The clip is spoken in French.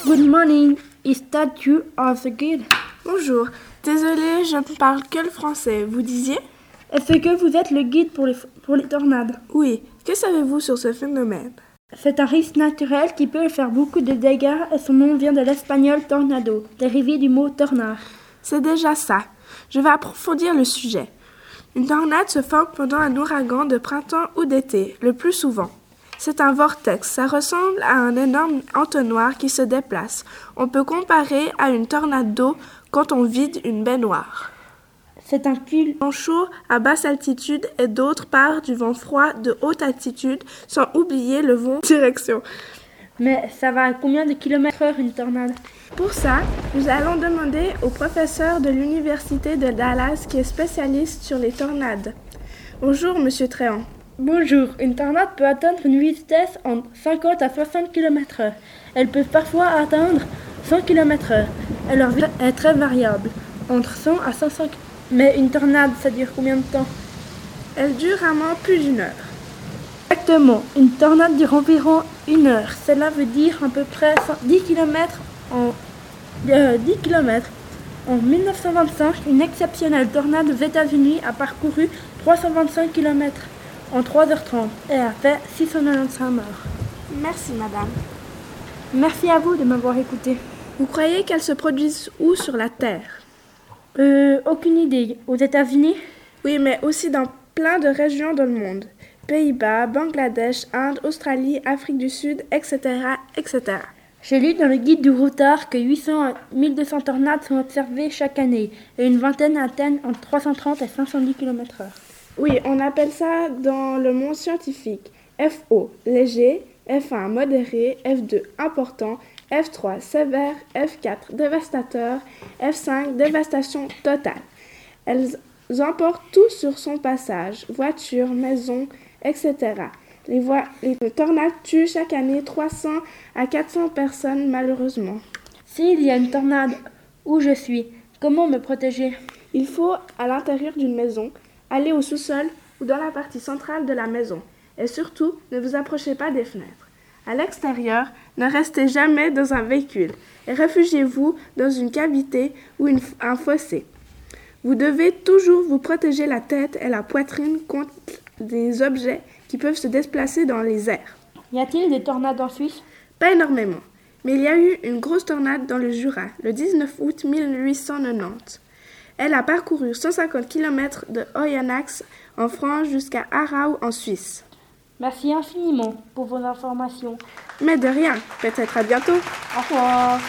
Good morning. Is that you are the guide? Bonjour. Désolé, je ne parle que le français. Vous disiez? Est-ce que vous êtes le guide pour les, pour les tornades? Oui. Que savez-vous sur ce phénomène? C'est un risque naturel qui peut faire beaucoup de dégâts et son nom vient de l'espagnol tornado, dérivé du mot tornare. C'est déjà ça. Je vais approfondir le sujet. Une tornade se forme pendant un ouragan de printemps ou d'été, le plus souvent. C'est un vortex, ça ressemble à un énorme entonnoir qui se déplace. On peut comparer à une tornade d'eau quand on vide une baignoire. C'est un Vent chaud à basse altitude et d'autre part du vent froid de haute altitude, sans oublier le vent direction. Mais ça va à combien de kilomètres heure une tornade? Pour ça, nous allons demander au professeur de l'Université de Dallas qui est spécialiste sur les tornades. Bonjour, monsieur Tréant. Bonjour, une tornade peut atteindre une vitesse entre 50 à 60 km heure. Elle peut parfois atteindre 100 km heure. Et leur vitesse est très variable, entre 100 à 500 km. Mais une tornade, ça dure combien de temps? Elle dure rarement plus d'une heure. Exactement, une tornade dure environ une heure. Cela veut dire à peu près 10 km en, euh, 10 km. En 1925, une exceptionnelle tornade aux États-Unis a parcouru 325 km en 3h30 et a fait 695 morts. Merci, madame. Merci à vous de m'avoir écouté. Vous croyez qu'elles se produisent où sur la Terre? Euh, aucune idée. Aux États-Unis? Oui, mais aussi dans plein de régions dans le monde. Pays-Bas, Bangladesh, Inde, Australie, Afrique du Sud, etc., etc. J'ai lu dans le guide du routard que 800 à 1200 tornades sont observées chaque année et une vingtaine atteignent entre 330 et 510 km/h. Oui, on appelle ça dans le monde scientifique FO, léger, F1, modéré, F2, important, F3, sévère, F4, dévastateur, F5, dévastation totale. Elles emportent tout sur son passage, voitures, maisons, etc. Les, les tornades tuent chaque année 300 à 400 personnes malheureusement. S'il y a une tornade où je suis, comment me protéger? Il faut, à l'intérieur d'une maison, aller au sous-sol ou dans la partie centrale de la maison. Et surtout, ne vous approchez pas des fenêtres. À l'extérieur, ne restez jamais dans un véhicule et réfugiez-vous dans une cavité ou une- un fossé. Vous devez toujours vous protéger la tête et la poitrine contre des objets qui peuvent se déplacer dans les airs. Y a-t-il des tornades en Suisse? Pas énormément, mais il y a eu une grosse tornade dans le Jura le 19 août 1890. Elle a parcouru 150 km de Oyonnax en France jusqu'à Arau en Suisse. Merci infiniment pour vos informations. Mais de rien, peut-être à bientôt. Au revoir.